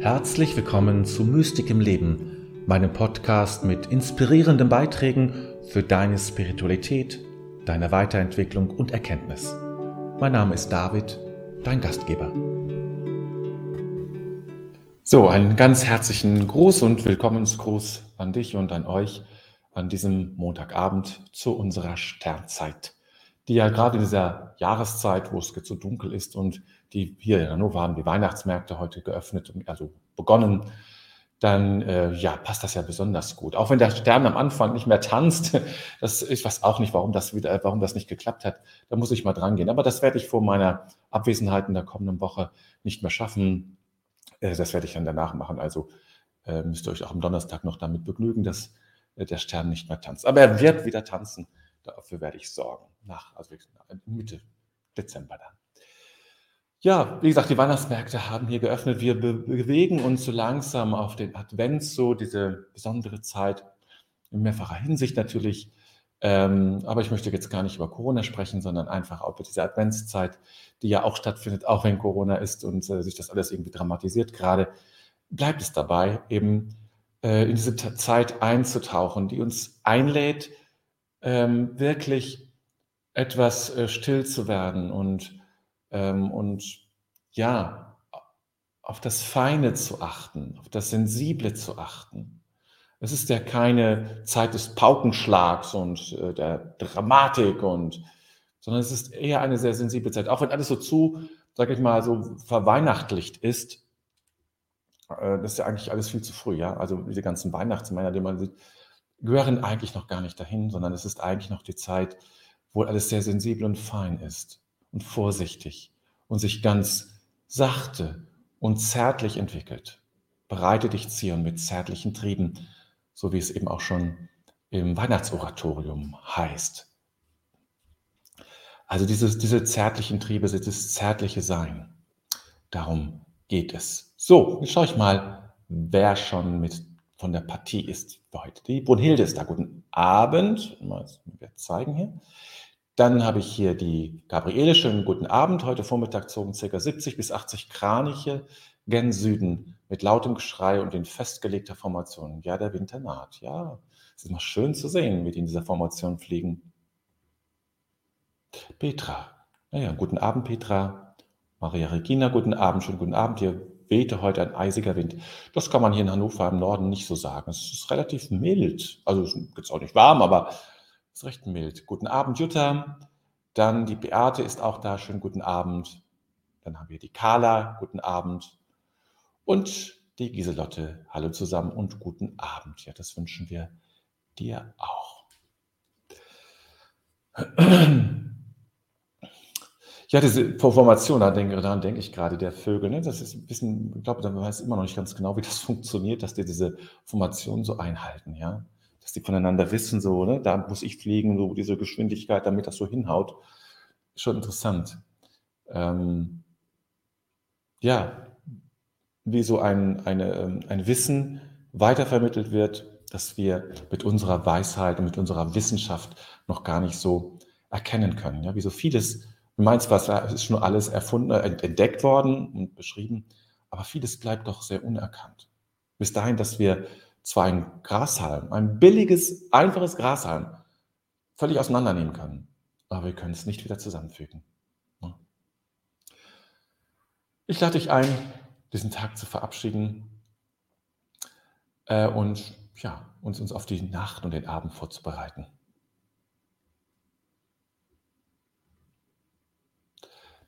Herzlich willkommen zu Mystik im Leben, meinem Podcast mit inspirierenden Beiträgen für deine Spiritualität, deine Weiterentwicklung und Erkenntnis. Mein Name ist David, dein Gastgeber. So, einen ganz herzlichen Gruß und Willkommensgruß an dich und an euch an diesem Montagabend zu unserer Sternzeit, die ja gerade in dieser Jahreszeit, wo es jetzt so dunkel ist und die hier in Hannover haben die Weihnachtsmärkte heute geöffnet, also begonnen, dann äh, ja, passt das ja besonders gut. Auch wenn der Stern am Anfang nicht mehr tanzt, das, ich weiß auch nicht, warum das wieder, warum das nicht geklappt hat. Da muss ich mal dran gehen. Aber das werde ich vor meiner Abwesenheit in der kommenden Woche nicht mehr schaffen. Äh, das werde ich dann danach machen. Also äh, müsst ihr euch auch am Donnerstag noch damit begnügen, dass äh, der Stern nicht mehr tanzt. Aber er wird wieder tanzen. Dafür werde ich sorgen. Nach, also Mitte Dezember dann. Ja, wie gesagt, die Weihnachtsmärkte haben hier geöffnet. Wir bewegen uns so langsam auf den Advent, so diese besondere Zeit in mehrfacher Hinsicht natürlich. Ähm, aber ich möchte jetzt gar nicht über Corona sprechen, sondern einfach auch über diese Adventszeit, die ja auch stattfindet, auch wenn Corona ist und äh, sich das alles irgendwie dramatisiert. Gerade bleibt es dabei, eben äh, in diese Zeit einzutauchen, die uns einlädt, ähm, wirklich etwas äh, still zu werden und ähm, und ja, auf das Feine zu achten, auf das Sensible zu achten. Es ist ja keine Zeit des Paukenschlags und äh, der Dramatik und, sondern es ist eher eine sehr sensible Zeit. Auch wenn alles so zu, sag ich mal, so verweihnachtlicht ist, äh, das ist ja eigentlich alles viel zu früh, ja. Also diese ganzen Weihnachtsmänner, die man sieht, gehören eigentlich noch gar nicht dahin, sondern es ist eigentlich noch die Zeit, wo alles sehr sensibel und fein ist und vorsichtig und sich ganz sachte und zärtlich entwickelt. Bereite dich, Zion, mit zärtlichen Trieben, so wie es eben auch schon im Weihnachtsoratorium heißt. Also dieses, diese zärtlichen Triebe, dieses zärtliche Sein. Darum geht es. So, jetzt schaue ich mal, wer schon mit von der Partie ist für heute. Die Brunhilde ist da. Guten Abend. Mal zeigen hier. Dann habe ich hier die Gabriele. Schönen guten Abend. Heute Vormittag zogen ca. 70 bis 80 Kraniche gen Süden mit lautem Geschrei und in festgelegter Formation. Ja, der Winter naht. Ja, es ist noch schön zu sehen, wie die in dieser Formation fliegen. Petra. Naja, guten Abend, Petra. Maria Regina, guten Abend, schönen guten Abend. Hier wehte heute ein eisiger Wind. Das kann man hier in Hannover im Norden nicht so sagen. Es ist relativ mild. Also es ist auch nicht warm, aber ist recht mild. Guten Abend, Jutta. Dann die Beate ist auch da. Schönen guten Abend. Dann haben wir die Carla. Guten Abend. Und die Giselotte. Hallo zusammen und guten Abend. Ja, das wünschen wir dir auch. Ja, diese Formation, daran denke, ich gerade, der Vögel. Ne? Das ist ein bisschen, ich glaube, da weiß immer noch nicht ganz genau, wie das funktioniert, dass die diese Formation so einhalten. Ja? dass die voneinander wissen, so, ne, da muss ich fliegen, so diese Geschwindigkeit, damit das so hinhaut. Schon interessant. Ähm, ja, wie so ein, eine, ähm, ein Wissen weitervermittelt wird, das wir mit unserer Weisheit und mit unserer Wissenschaft noch gar nicht so erkennen können. Ja, wie so vieles, du meinst was, es ist schon alles erfunden, entdeckt worden und beschrieben, aber vieles bleibt doch sehr unerkannt. Bis dahin, dass wir zwar ein Grashalm, ein billiges, einfaches Grashalm, völlig auseinandernehmen können, aber wir können es nicht wieder zusammenfügen. Ich lade dich ein, diesen Tag zu verabschieden äh, und ja, uns, uns auf die Nacht und den Abend vorzubereiten.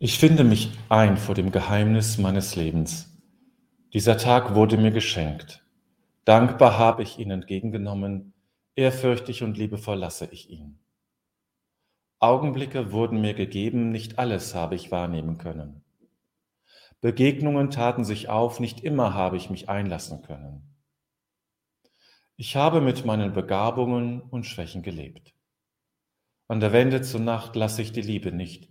Ich finde mich ein vor dem Geheimnis meines Lebens. Dieser Tag wurde mir geschenkt. Dankbar habe ich ihn entgegengenommen, ehrfürchtig und liebevoll lasse ich ihn. Augenblicke wurden mir gegeben, nicht alles habe ich wahrnehmen können. Begegnungen taten sich auf, nicht immer habe ich mich einlassen können. Ich habe mit meinen Begabungen und Schwächen gelebt. An der Wende zur Nacht lasse ich die Liebe nicht,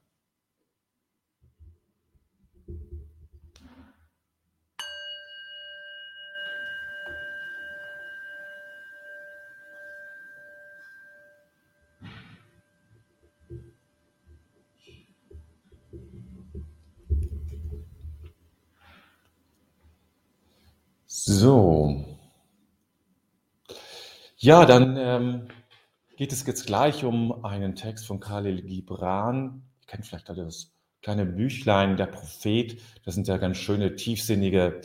So. Ja, dann ähm, geht es jetzt gleich um einen Text von Khalil Gibran. Ihr kennt vielleicht das kleine Büchlein, der Prophet. Da sind ja ganz schöne, tiefsinnige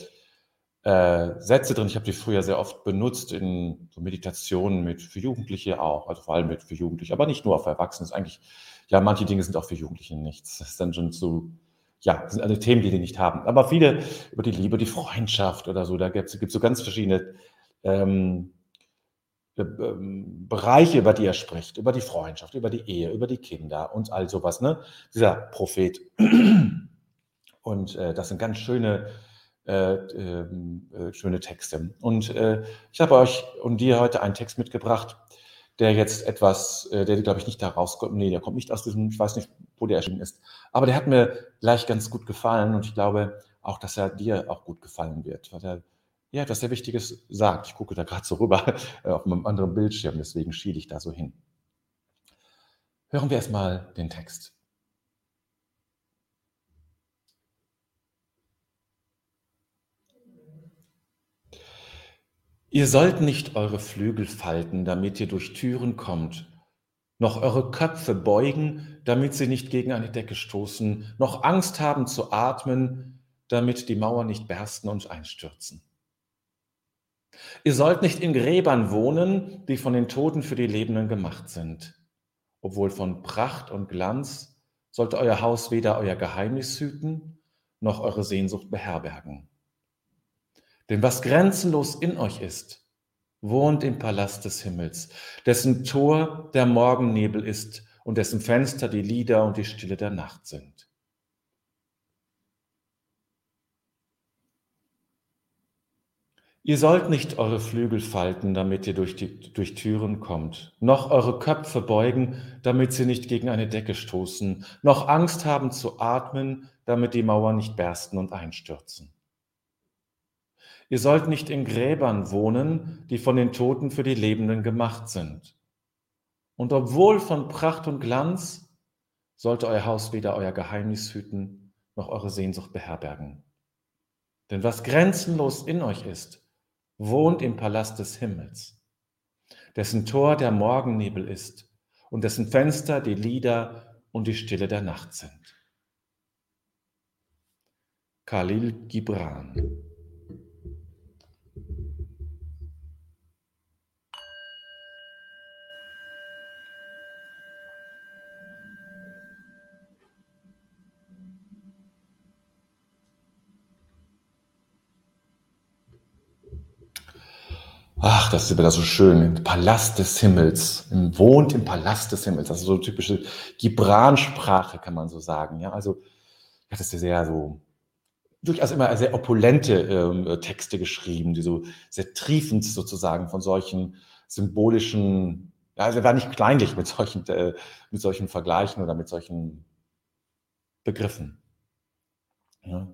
äh, Sätze drin. Ich habe die früher sehr oft benutzt in so Meditationen mit für Jugendliche auch, also vor allem mit für Jugendliche, aber nicht nur für Erwachsene. eigentlich, ja, manche Dinge sind auch für Jugendliche nichts. Das ist dann schon so ja, das sind alle Themen, die die nicht haben. Aber viele über die Liebe, die Freundschaft oder so, da gibt es so ganz verschiedene ähm, äh, ähm, Bereiche, über die er spricht, über die Freundschaft, über die Ehe, über die Kinder und all sowas. Ne? Dieser Prophet. Und äh, das sind ganz schöne, äh, ähm, äh, schöne Texte. Und äh, ich habe euch und dir heute einen Text mitgebracht, der jetzt etwas, äh, der glaube ich nicht da rauskommt, nee, der kommt nicht aus diesem, ich weiß nicht, wo der erschienen ist, aber der hat mir gleich ganz gut gefallen und ich glaube auch, dass er dir auch gut gefallen wird, weil er ja etwas sehr Wichtiges sagt. Ich gucke da gerade so rüber äh, auf einem anderen Bildschirm, deswegen schiele ich da so hin. Hören wir erstmal den Text. Ihr sollt nicht eure Flügel falten, damit ihr durch Türen kommt, noch eure Köpfe beugen, damit sie nicht gegen eine Decke stoßen, noch Angst haben zu atmen, damit die Mauern nicht bersten und einstürzen. Ihr sollt nicht in Gräbern wohnen, die von den Toten für die Lebenden gemacht sind. Obwohl von Pracht und Glanz sollte euer Haus weder euer Geheimnis hüten, noch eure Sehnsucht beherbergen. Denn was grenzenlos in euch ist, wohnt im Palast des Himmels, dessen Tor der Morgennebel ist und dessen Fenster die Lieder und die Stille der Nacht sind. Ihr sollt nicht eure Flügel falten, damit ihr durch, die, durch Türen kommt, noch eure Köpfe beugen, damit sie nicht gegen eine Decke stoßen, noch Angst haben zu atmen, damit die Mauern nicht bersten und einstürzen. Ihr sollt nicht in Gräbern wohnen, die von den Toten für die Lebenden gemacht sind. Und obwohl von Pracht und Glanz, sollte euer Haus weder euer Geheimnis hüten, noch eure Sehnsucht beherbergen. Denn was grenzenlos in euch ist, wohnt im Palast des Himmels, dessen Tor der Morgennebel ist und dessen Fenster die Lieder und die Stille der Nacht sind. Khalil Gibran Ach, das ist wieder so schön. Im Palast des Himmels. Wohnt im Palast des Himmels. Das ist so typische Gibran-Sprache, kann man so sagen. Ja, also, ja, das ist sehr so, durchaus immer sehr opulente ähm, Texte geschrieben, die so sehr triefend sozusagen von solchen symbolischen, ja, also er war nicht kleinlich mit solchen, äh, mit solchen Vergleichen oder mit solchen Begriffen. Ja.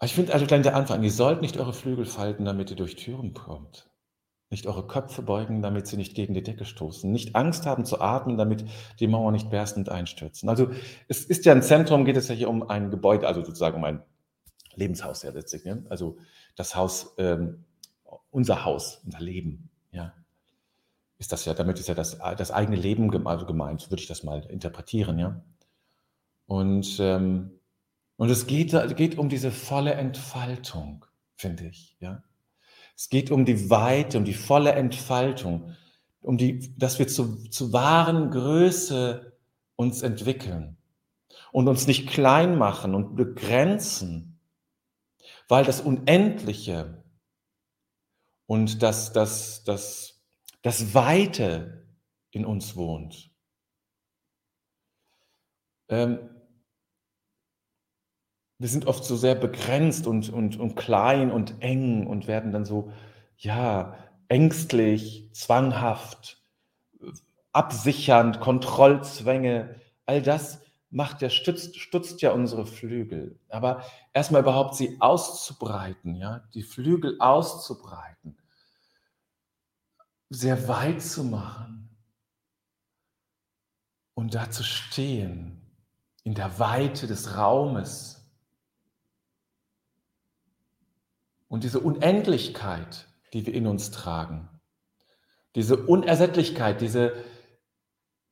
Ich finde also gleich der Anfang, ihr sollt nicht eure Flügel falten, damit ihr durch Türen kommt. Nicht eure Köpfe beugen, damit sie nicht gegen die Decke stoßen. Nicht Angst haben zu atmen, damit die Mauern nicht berstend einstürzen. Also es ist ja ein Zentrum, geht es ja hier um ein Gebäude, also sozusagen um ein Lebenshaus ja letztlich. Ne? Also das Haus, ähm, unser Haus, unser Leben, ja. Ist das ja, damit ist ja das, das eigene Leben also gemeint, würde ich das mal interpretieren, ja. Und ähm, und es geht, geht um diese volle Entfaltung finde ich. Ja? Es geht um die Weite, um die volle Entfaltung, um die, dass wir zu, zu wahren Größe uns entwickeln und uns nicht klein machen und begrenzen, weil das Unendliche und das, das, das, das Weite in uns wohnt. Ähm, wir sind oft so sehr begrenzt und, und, und klein und eng und werden dann so, ja, ängstlich, zwanghaft, absichernd, Kontrollzwänge. All das macht ja, stützt, stützt ja unsere Flügel. Aber erstmal überhaupt sie auszubreiten, ja, die Flügel auszubreiten, sehr weit zu machen und da zu stehen in der Weite des Raumes Und diese Unendlichkeit, die wir in uns tragen, diese Unersättlichkeit, diese,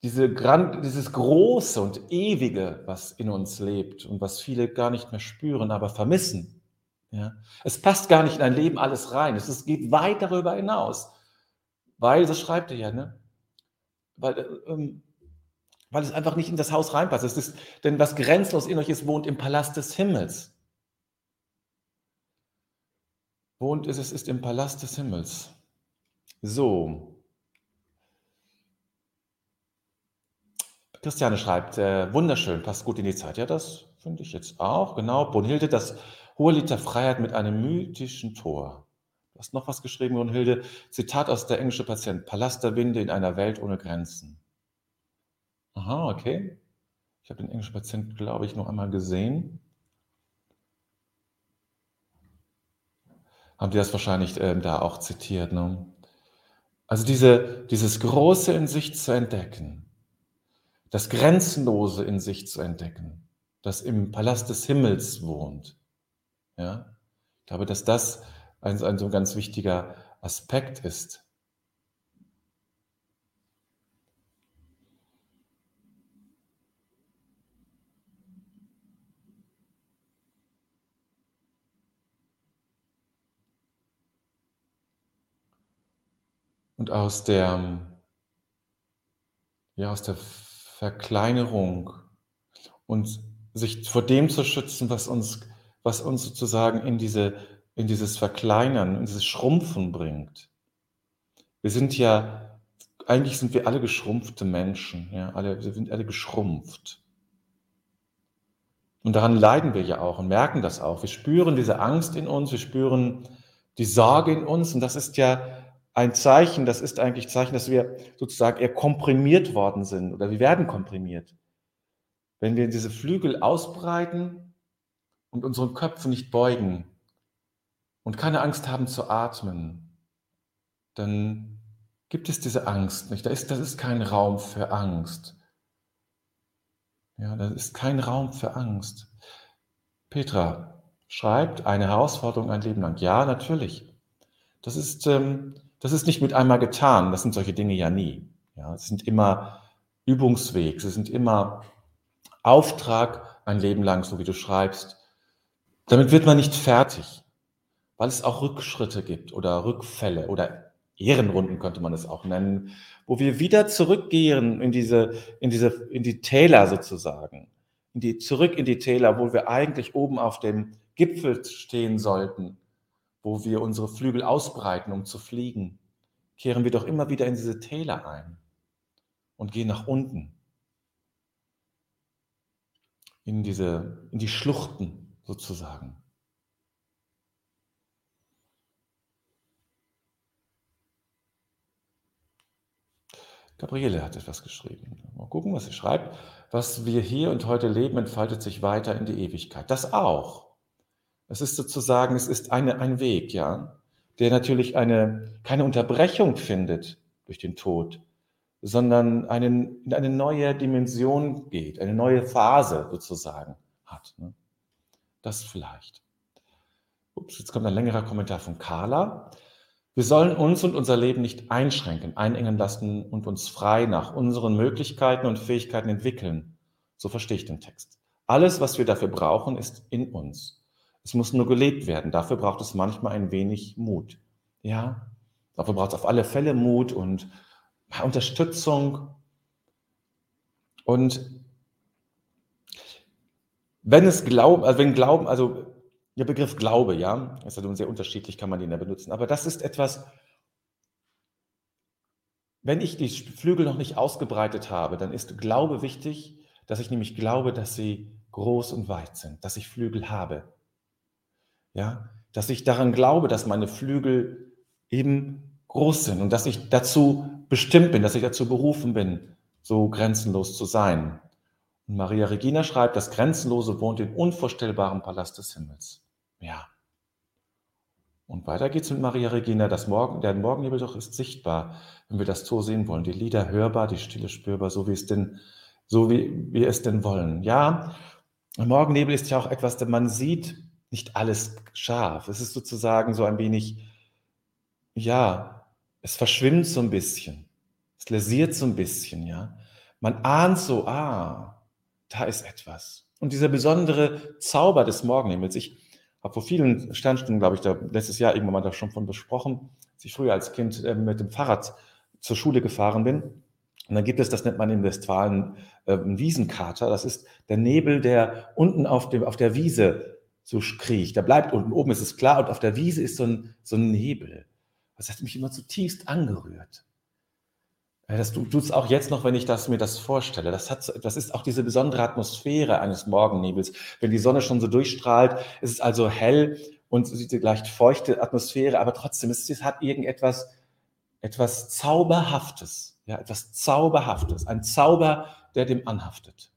diese Grand, dieses Große und Ewige, was in uns lebt und was viele gar nicht mehr spüren, aber vermissen. Ja? Es passt gar nicht in ein Leben alles rein. Es, es geht weit darüber hinaus. Weil, das schreibt er ja, ne? weil, äh, ähm, weil es einfach nicht in das Haus reinpasst. Es ist, denn was grenzlos in euch ist, wohnt im Palast des Himmels. Wohnt es, es ist im Palast des Himmels. So. Christiane schreibt, äh, wunderschön, passt gut in die Zeit. Ja, das finde ich jetzt auch. Genau. Brunhilde, das hohe Lied der Freiheit mit einem mythischen Tor. Du hast noch was geschrieben, Brunhilde. Zitat aus der englische Patient. Palast der Winde in einer Welt ohne Grenzen. Aha, okay. Ich habe den englischen Patient, glaube ich, noch einmal gesehen. Haben die das wahrscheinlich äh, da auch zitiert. Ne? Also diese, dieses Große in sich zu entdecken, das Grenzenlose in sich zu entdecken, das im Palast des Himmels wohnt. Ja? Ich glaube, dass das ein, ein so ganz wichtiger Aspekt ist. Und aus der, ja, aus der Verkleinerung und sich vor dem zu schützen, was uns, was uns sozusagen in, diese, in dieses Verkleinern, in dieses Schrumpfen bringt. Wir sind ja, eigentlich sind wir alle geschrumpfte Menschen, ja, alle, wir sind alle geschrumpft. Und daran leiden wir ja auch und merken das auch. Wir spüren diese Angst in uns, wir spüren die Sorge in uns und das ist ja ein Zeichen, das ist eigentlich Zeichen, dass wir sozusagen eher komprimiert worden sind oder wir werden komprimiert. Wenn wir diese Flügel ausbreiten und unseren Köpfen nicht beugen und keine Angst haben zu atmen, dann gibt es diese Angst nicht. Da ist, das ist kein Raum für Angst. Ja, das ist kein Raum für Angst. Petra schreibt, eine Herausforderung ein Leben lang. Ja, natürlich. Das ist ähm, das ist nicht mit einmal getan. Das sind solche Dinge ja nie. Ja, es sind immer Übungsweg, sie sind immer Auftrag ein Leben lang, so wie du schreibst. Damit wird man nicht fertig, weil es auch Rückschritte gibt oder Rückfälle oder Ehrenrunden könnte man es auch nennen, wo wir wieder zurückgehen in diese, in diese, in die Täler sozusagen, in die, zurück in die Täler, wo wir eigentlich oben auf dem Gipfel stehen sollten wo wir unsere Flügel ausbreiten, um zu fliegen, kehren wir doch immer wieder in diese Täler ein und gehen nach unten, in, diese, in die Schluchten sozusagen. Gabriele hat etwas geschrieben. Mal gucken, was sie schreibt. Was wir hier und heute leben, entfaltet sich weiter in die Ewigkeit. Das auch. Es ist sozusagen, es ist eine, ein Weg, ja, der natürlich eine, keine Unterbrechung findet durch den Tod, sondern einen, in eine neue Dimension geht, eine neue Phase sozusagen hat. Ne? Das vielleicht. Ups, jetzt kommt ein längerer Kommentar von Carla. Wir sollen uns und unser Leben nicht einschränken, einengen lassen und uns frei nach unseren Möglichkeiten und Fähigkeiten entwickeln. So verstehe ich den Text. Alles, was wir dafür brauchen, ist in uns. Es muss nur gelebt werden. Dafür braucht es manchmal ein wenig Mut. Ja, dafür braucht es auf alle Fälle Mut und Unterstützung. Und wenn es Glauben, also wenn Glauben, also der Begriff Glaube, ja, ist ja sehr unterschiedlich, kann man den ja benutzen. Aber das ist etwas, wenn ich die Flügel noch nicht ausgebreitet habe, dann ist Glaube wichtig, dass ich nämlich glaube, dass sie groß und weit sind, dass ich Flügel habe. Ja, dass ich daran glaube, dass meine Flügel eben groß sind und dass ich dazu bestimmt bin, dass ich dazu berufen bin, so grenzenlos zu sein. Und Maria Regina schreibt, das Grenzenlose wohnt im unvorstellbaren Palast des Himmels. Ja, und weiter geht's mit Maria Regina. Das Morgen, der Morgennebel doch ist sichtbar, wenn wir das so sehen wollen. Die Lieder hörbar, die Stille spürbar, so wie es denn, so wie wir es denn wollen. Ja, Morgennebel ist ja auch etwas, denn man sieht nicht alles scharf. Es ist sozusagen so ein wenig, ja, es verschwimmt so ein bisschen. Es lasiert so ein bisschen, ja. Man ahnt so, ah, da ist etwas. Und dieser besondere Zauber des Morgennebels, ich, habe vor vielen Sternstunden, glaube ich, da letztes Jahr irgendwann mal da schon von besprochen, als ich früher als Kind äh, mit dem Fahrrad zur Schule gefahren bin. Und dann gibt es, das nennt man in Westfalen äh, einen Wiesenkater. Das ist der Nebel, der unten auf, dem, auf der Wiese so kriecht. Der bleibt unten, oben ist es klar und auf der Wiese ist so ein, so ein Nebel. Das hat mich immer zutiefst angerührt. Das tut es auch jetzt noch, wenn ich das, mir das vorstelle. Das, hat, das ist auch diese besondere Atmosphäre eines Morgennebels. Wenn die Sonne schon so durchstrahlt, ist es also hell und diese leicht feuchte Atmosphäre, aber trotzdem, es, es hat irgendetwas etwas Zauberhaftes. Ja, etwas Zauberhaftes. Ein Zauber, der dem anhaftet.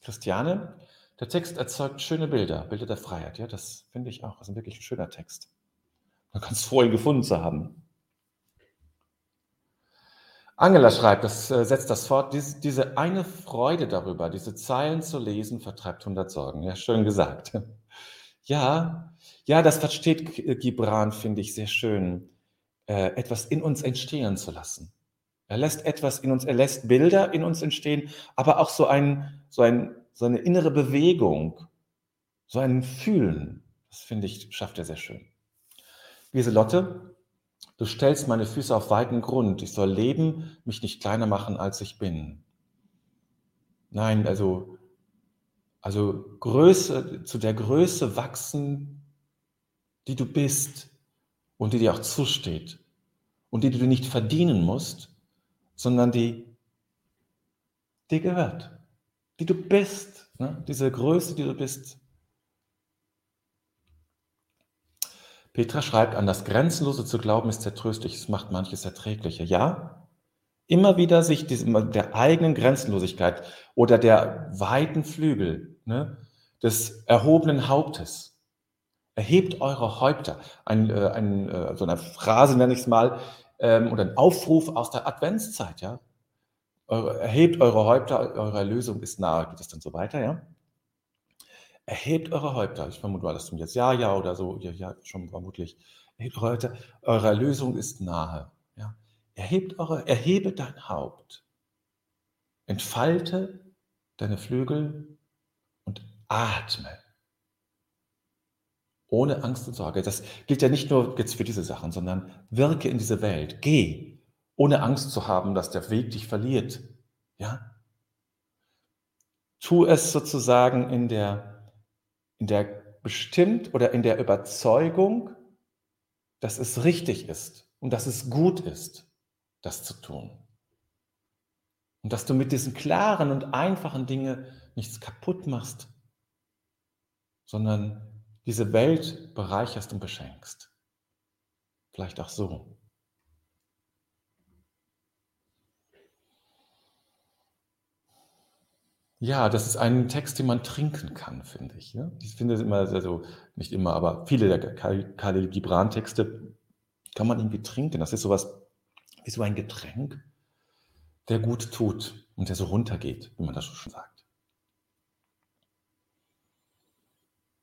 Christiane, der Text erzeugt schöne Bilder, Bilder der Freiheit. Ja, das finde ich auch. Das ist ein wirklich schöner Text. Man kann es froh, ihn gefunden zu haben. Angela schreibt, das äh, setzt das fort, diese, diese eine Freude darüber, diese Zeilen zu lesen, vertreibt 100 Sorgen. Ja, schön gesagt. Ja, ja, das versteht Gibran, finde ich, sehr schön, äh, etwas in uns entstehen zu lassen. Er lässt etwas in uns, er lässt Bilder in uns entstehen, aber auch so, ein, so, ein, so eine innere Bewegung, so ein Fühlen. Das finde ich, schafft er sehr schön. Lieselotte Du stellst meine Füße auf weiten Grund. Ich soll leben, mich nicht kleiner machen, als ich bin. Nein, also, also Größe, zu der Größe wachsen, die du bist und die dir auch zusteht und die du nicht verdienen musst, sondern die dir gehört, die du bist. Ne? Diese Größe, die du bist, Petra schreibt, an das Grenzenlose zu glauben ist sehr tröstlich, es macht manches erträglicher. Ja, immer wieder sich diesem, der eigenen Grenzenlosigkeit oder der weiten Flügel ne, des erhobenen Hauptes. Erhebt eure Häupter. Ein, äh, ein, äh, so eine Phrase nenne ich es mal, ähm, oder ein Aufruf aus der Adventszeit. Ja? Erhebt eure Häupter, eure Erlösung ist nahe, geht es dann so weiter, ja? Erhebt eure Häupter. Ich vermute mal, das zum jetzt ja, ja oder so. Ja, ja, schon vermutlich. Erhebt eure Häupter. Eure Erlösung ist nahe. Ja? Erhebt eure, erhebe dein Haupt. Entfalte deine Flügel und atme. Ohne Angst und Sorge. Das gilt ja nicht nur jetzt für diese Sachen, sondern wirke in diese Welt. Geh, ohne Angst zu haben, dass der Weg dich verliert. Ja? Tu es sozusagen in der in der bestimmt oder in der Überzeugung, dass es richtig ist und dass es gut ist, das zu tun. Und dass du mit diesen klaren und einfachen Dingen nichts kaputt machst, sondern diese Welt bereicherst und beschenkst. Vielleicht auch so. Ja, das ist ein Text, den man trinken kann, finde ich. Ja? Ich finde es immer, also nicht immer, aber viele der Khalil Gibran-Texte kann man irgendwie trinken. Das ist sowas wie so ein Getränk, der gut tut und der so runtergeht, wie man das schon sagt.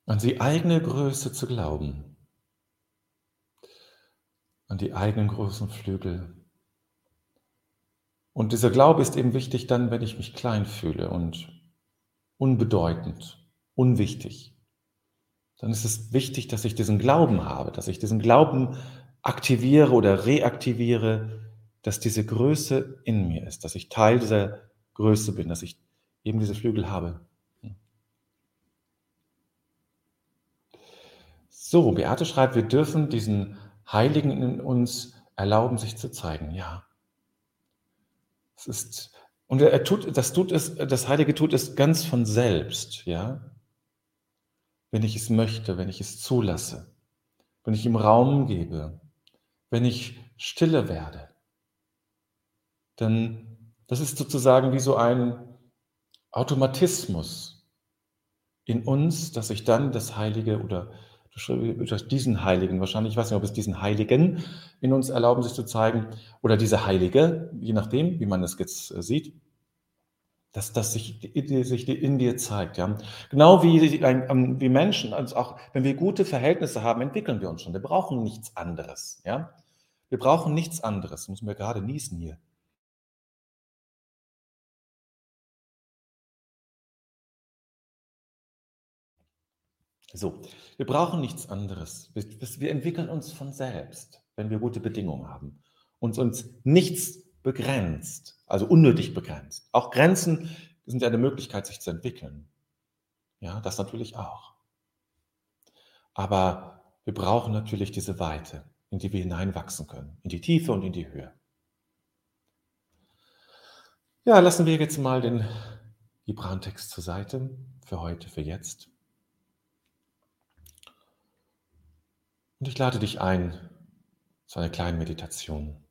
An die eigene Größe zu glauben, an die eigenen großen Flügel und dieser Glaube ist eben wichtig dann, wenn ich mich klein fühle und unbedeutend, unwichtig. dann ist es wichtig, dass ich diesen Glauben habe, dass ich diesen Glauben aktiviere oder reaktiviere, dass diese Größe in mir ist, dass ich Teil dieser Größe bin, dass ich eben diese Flügel habe. So, Beate schreibt, wir dürfen diesen Heiligen in uns erlauben, sich zu zeigen. Ja. Es ist, und er tut, das tut es, das Heilige tut es ganz von selbst, ja. Wenn ich es möchte, wenn ich es zulasse, wenn ich ihm Raum gebe, wenn ich stille werde, dann das ist sozusagen wie so ein Automatismus in uns, dass ich dann das Heilige oder durch diesen Heiligen, wahrscheinlich, ich weiß nicht, ob es diesen Heiligen in uns erlauben, sich zu zeigen, oder diese Heilige, je nachdem, wie man es jetzt äh, sieht, dass das sich, sich in dir zeigt. Ja? Genau wie, ähm, wie Menschen, also auch wenn wir gute Verhältnisse haben, entwickeln wir uns schon. Wir brauchen nichts anderes. Ja? Wir brauchen nichts anderes. Müssen wir gerade niesen hier. So, wir brauchen nichts anderes. Wir entwickeln uns von selbst, wenn wir gute Bedingungen haben. Und uns nichts begrenzt, also unnötig begrenzt. Auch Grenzen sind ja eine Möglichkeit, sich zu entwickeln. Ja, das natürlich auch. Aber wir brauchen natürlich diese Weite, in die wir hineinwachsen können, in die Tiefe und in die Höhe. Ja, lassen wir jetzt mal den Gibran-Text zur Seite für heute, für jetzt. Und ich lade dich ein zu einer kleinen Meditation.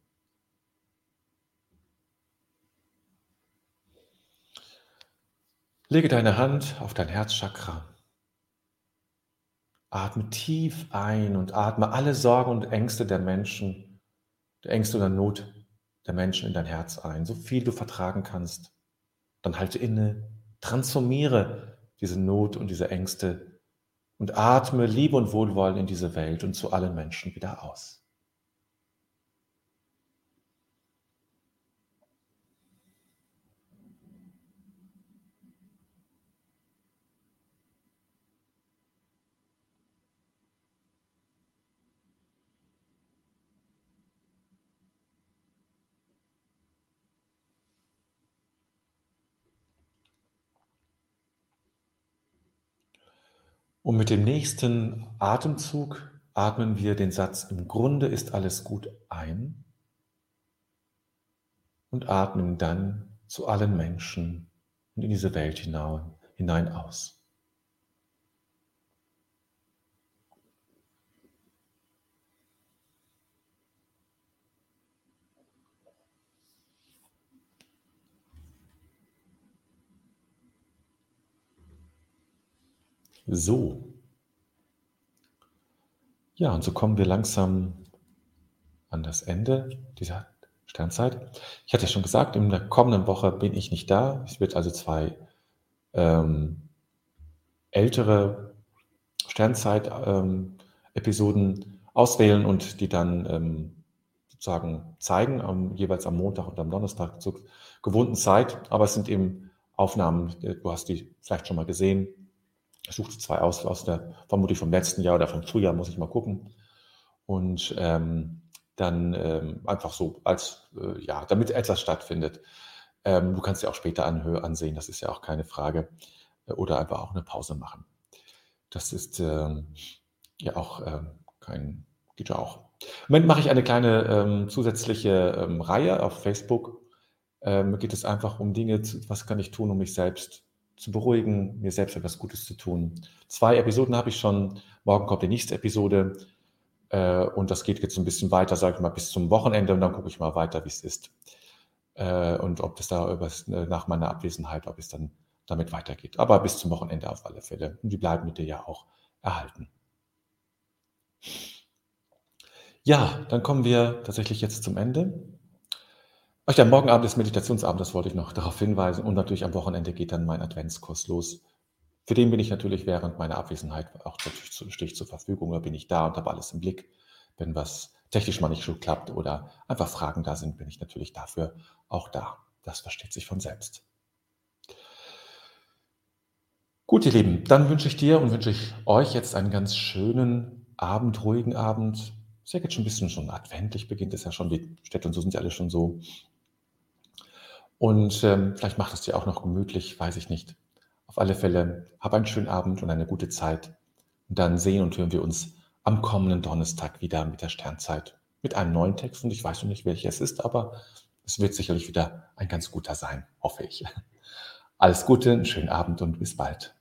Lege deine Hand auf dein Herzchakra. Atme tief ein und atme alle Sorgen und Ängste der Menschen, der Ängste oder Not der Menschen in dein Herz ein, so viel du vertragen kannst. Dann halte inne, transformiere diese Not und diese Ängste und atme Liebe und Wohlwollen in diese Welt und zu allen Menschen wieder aus. Und mit dem nächsten Atemzug atmen wir den Satz, im Grunde ist alles gut ein und atmen dann zu allen Menschen und in diese Welt hinein, hinein aus. So. Ja, und so kommen wir langsam an das Ende dieser Sternzeit. Ich hatte ja schon gesagt, in der kommenden Woche bin ich nicht da. Es wird also zwei ähm, ältere Sternzeit-Episoden ähm, auswählen und die dann ähm, sozusagen zeigen, am, jeweils am Montag und am Donnerstag zur gewohnten Zeit. Aber es sind eben Aufnahmen, du hast die vielleicht schon mal gesehen, ich suchte zwei aus, aus der, vermutlich vom letzten Jahr oder vom Frühjahr, muss ich mal gucken. Und ähm, dann ähm, einfach so als, äh, ja, damit etwas stattfindet. Ähm, du kannst ja auch später anhö ansehen, das ist ja auch keine Frage. Äh, oder einfach auch eine Pause machen. Das ist ähm, ja auch ähm, kein, geht ja auch. Im Moment mache ich eine kleine ähm, zusätzliche Reihe auf Facebook. Ähm, geht es einfach um Dinge, zu, was kann ich tun, um mich selbst zu beruhigen, mir selbst etwas Gutes zu tun. Zwei Episoden habe ich schon. Morgen kommt die nächste Episode. Äh, und das geht jetzt ein bisschen weiter, sage ich mal, bis zum Wochenende. Und dann gucke ich mal weiter, wie es ist. Äh, und ob das da äh, nach meiner Abwesenheit, ob es dann damit weitergeht. Aber bis zum Wochenende auf alle Fälle. Und die bleiben mit dir ja auch erhalten. Ja, dann kommen wir tatsächlich jetzt zum Ende. Ach ja, morgen Abend ist Meditationsabend, das wollte ich noch darauf hinweisen. Und natürlich am Wochenende geht dann mein Adventskurs los. Für den bin ich natürlich während meiner Abwesenheit auch natürlich zu, stehe ich zur Verfügung, da bin ich da und habe alles im Blick. Wenn was technisch mal nicht so klappt oder einfach Fragen da sind, bin ich natürlich dafür auch da. Das versteht sich von selbst. Gut, ihr Lieben, dann wünsche ich dir und wünsche ich euch jetzt einen ganz schönen Abend, ruhigen Abend. Ist ja jetzt schon ein bisschen schon adventlich, beginnt es ja schon, die Städte und so sind ja alle schon so. Und ähm, vielleicht macht es dir auch noch gemütlich, weiß ich nicht. Auf alle Fälle, hab einen schönen Abend und eine gute Zeit. Und dann sehen und hören wir uns am kommenden Donnerstag wieder mit der Sternzeit. Mit einem neuen Text und ich weiß noch nicht, welcher es ist, aber es wird sicherlich wieder ein ganz guter sein, hoffe ich. Alles Gute, einen schönen Abend und bis bald.